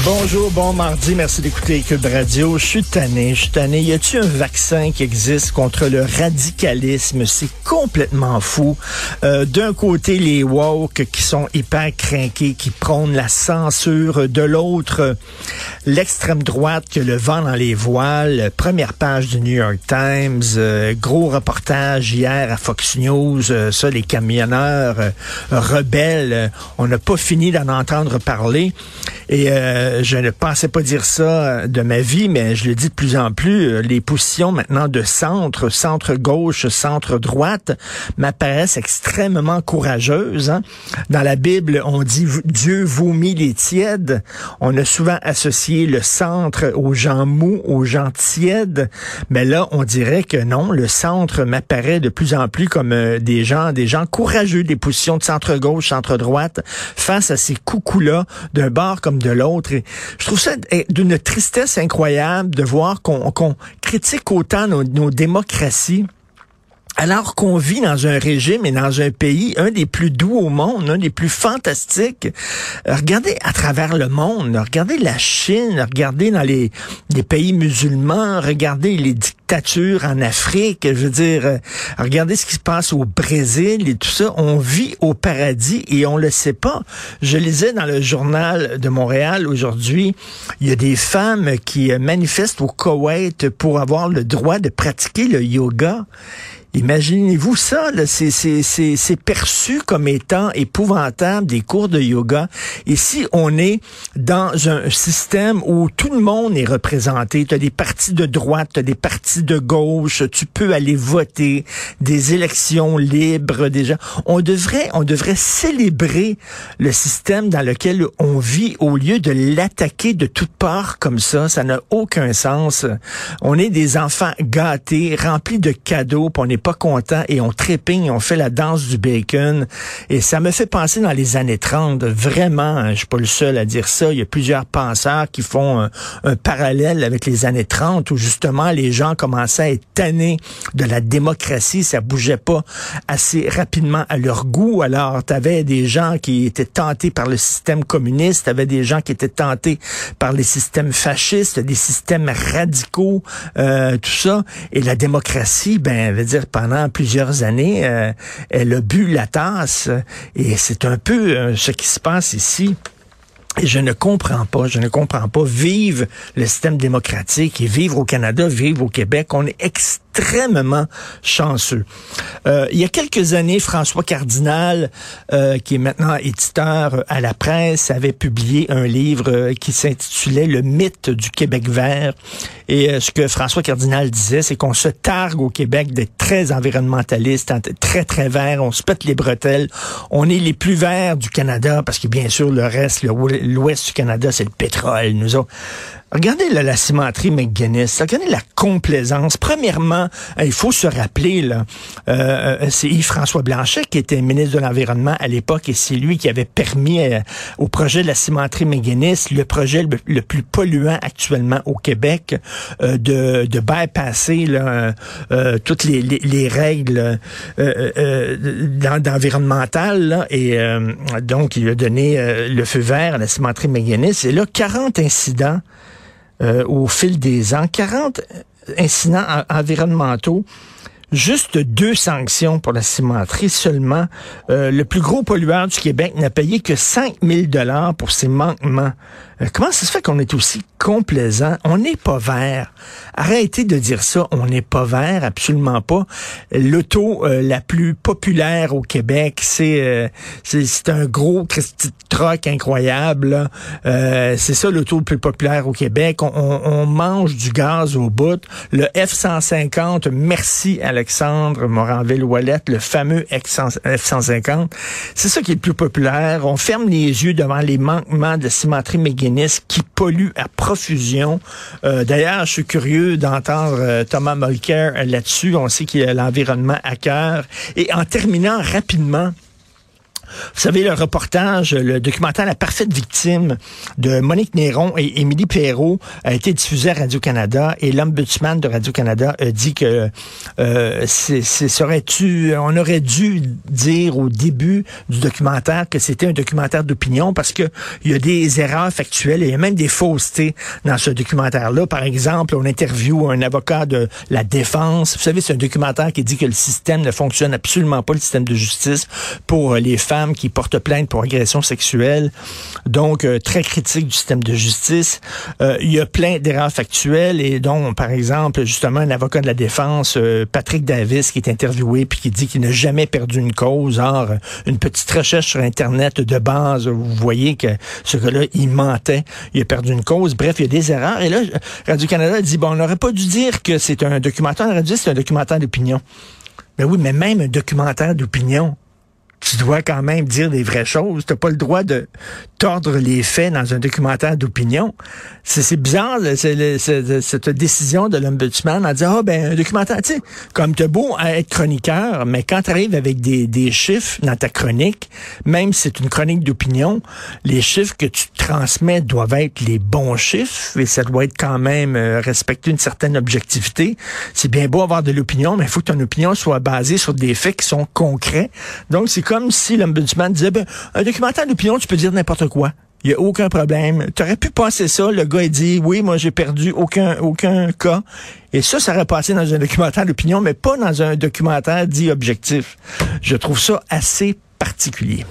Bonjour, bon mardi, merci d'écouter Cube Radio. Je suis tanné, je suis tanné. Y a-t-il un vaccin qui existe contre le radicalisme? C'est complètement fou. Euh, D'un côté, les woke qui sont hyper craqués, qui prônent la censure. De l'autre, l'extrême droite qui a le vent dans les voiles. Première page du New York Times. euh, gros reportage hier à Fox News. euh, ça, les camionneurs rebelles. on n'a pas fini d'en entendre parler. Et euh, je ne pensais pas dire ça euh, de ma vie, mais je le dis de plus en plus. euh, les positions maintenant de centre, centre-gauche, centre-droite m'apparaissent extrêmement courageuses. hein. Dans la Bible, on dit Dieu vomit les tièdes. On a souvent associé le centre aux gens mous, aux gens tièdes. Mais là, on dirait que non. Le centre m'apparaît de plus en plus comme des gens, des gens courageux, des positions de centre-gauche, centre-droite, face à ces coucous-là, d'un bord comme de l'autre. Je trouve ça eh, d'une tristesse incroyable de voir qu'on critique autant nos démocraties. Alors qu'on vit dans un régime et dans un pays, un des plus doux au monde, un des plus fantastiques. Euh, Regardez à travers le monde, regardez la Chine, regardez dans les, pays musulmans, regardez les dictatures en Afrique, je veux dire, euh, regardez ce qui se passe au Brésil et tout ça. On vit au paradis et on le sait pas. Je lisais dans le journal de Montréal aujourd'hui, il y a des femmes qui euh, manifestent au Koweït pour avoir le droit de pratiquer le yoga. Imaginez-vous ça, c'est, perçu comme étant épouvantable des cours de yoga. Ici, on est dans un système où tout le monde est représenté. Tu as des partis de droite, tu as des partis de gauche, tu peux aller voter, des élections libres déjà. On devrait, on devrait célébrer le système dans lequel on vit au lieu de l'attaquer de toutes parts comme ça. Ça n'a aucun sens. On est des enfants gâtés, remplis de cadeaux, puis on n'est pas content et on trépigne, on fait la danse du bacon. Et ça me fait penser dans les années 30. Vraiment, hein, je suis pas le seul à dire ça. Il y a plusieurs penseurs qui font un, parallèle avec les années 30 où justement les gens commençaient à être tannés de la démocratie. Ça bougeait pas assez rapidement à leur goût. Alors, tu avais des gens qui étaient tentés par le système communiste, tu avais des gens qui étaient tentés par les systèmes fascistes, des systèmes radicaux, euh, tout ça. Et la démocratie, ben, veut dire, pendant plusieurs années, euh, elle a bu la tasse. Et c'est un peu euh, ce qui se passe ici. Et je ne comprends pas, je ne comprends pas. Vive le système démocratique et vivre au Canada, vivre au Québec. On est extrêmement chanceux. Euh, il y a quelques années, François Cardinal, euh, qui est maintenant éditeur à la presse, avait publié un livre qui s'intitulait Le mythe du Québec vert. Et euh, ce que François Cardinal disait, c'est qu'on se targue au Québec d'être très environnementaliste, hein, très, très vert. On se pète les bretelles. On est les plus verts du Canada parce que, bien sûr, le reste, l'ouest du Canada, c'est le pétrole. Nous. Regardez là, la cimenterie McGuinness. Regardez la complaisance. Premièrement, euh, il faut se rappeler, là, euh, c'est Yves-François Blanchet qui était ministre de l'Environnement à l'époque et c'est lui qui avait permis euh, au projet de la cimenterie McGuinness, le projet le, plus polluant actuellement au Québec, euh, de, de bypasser là, euh, toutes les, les, les règles euh, là. et donc, il a donné le feu vert à la cimenterie McGuinness. Et là, 40 incidents euh, au fil des ans, 40 incidents en- environnementaux, juste deux sanctions pour la cimenterie seulement. Euh, le plus gros pollueur du Québec n'a payé que 5 000 dollars pour ses manquements. Euh, comment ça se fait qu'on est aussi complaisant? On n'est pas vert. Arrêtez de dire ça. On n'est pas vert, absolument pas. L'auto euh, la plus populaire au Québec, c'est euh, c'est un gros truck incroyable. Euh, c'est ça l'auto le plus populaire au Québec. On, on- on mange du gaz au bout. Le F-150, merci Alexandre Moranville-Ouellette, le fameux F-150. C'est ça qui est le plus populaire. On ferme les yeux devant les manquements de cimenterie McGuinness qui pollue à profusion. Euh, d'ailleurs, je suis curieux d'entendre euh, Thomas Mulcair là-dessus. On sait qu'il a l'environnement à cœur. Et en terminant rapidement, vous savez, le reportage, le documentaire La parfaite victime de Monique Néron et Émilie Perrault a été diffusé à Radio-Canada et l'ombudsman de Radio-Canada a dit que euh, serait-tu, on aurait dû dire au début du documentaire que c'était un documentaire d'opinion parce que il y a des erreurs factuelles et il y a même des faussetés dans ce documentaire-là. Par exemple, on interviewe un avocat de la défense. Vous savez, c'est un documentaire qui dit que le système ne fonctionne absolument pas, le système de justice pour les femmes qui porte plainte pour agression sexuelle, donc euh, très critique du système de justice. Euh, il y a plein d'erreurs factuelles et dont, par exemple, justement, un avocat de la défense, euh, Patrick Davis, qui est interviewé puis qui dit qu'il n'a jamais perdu une cause. Or, une petite recherche sur Internet de base, vous voyez que ce gars-là, il mentait, il a perdu une cause. Bref, il y a des erreurs. Et là, Radio-Canada dit, bon, on n'aurait pas dû dire que c'est un documentaire, on aurait dû c'est un documentaire d'opinion. Mais oui, mais même un documentaire d'opinion, tu dois quand même dire des vraies choses. Tu n'as pas le droit de tordre les faits dans un documentaire d'opinion. C'est bizarre, cette décision de l'ombudsman à dire, ah ben, un documentaire, tu sais, comme tu beau être chroniqueur, mais quand tu arrives avec des, des chiffres dans ta chronique, même si c'est une chronique d'opinion, les chiffres que tu transmets doivent être les bons chiffres et ça doit être quand même euh, respecter une certaine objectivité. C'est bien beau avoir de l'opinion, mais il faut que ton opinion soit basée sur des faits qui sont concrets. Donc, c'est comme si l'ombudsman disait, ben, un documentaire d'opinion, tu peux dire n'importe quoi. Il n'y a aucun problème. Tu aurais pu passer ça. Le gars, il dit, oui, moi, j'ai perdu aucun, aucun cas. Et ça, ça aurait passé dans un documentaire d'opinion, mais pas dans un documentaire dit objectif. Je trouve ça assez particulier.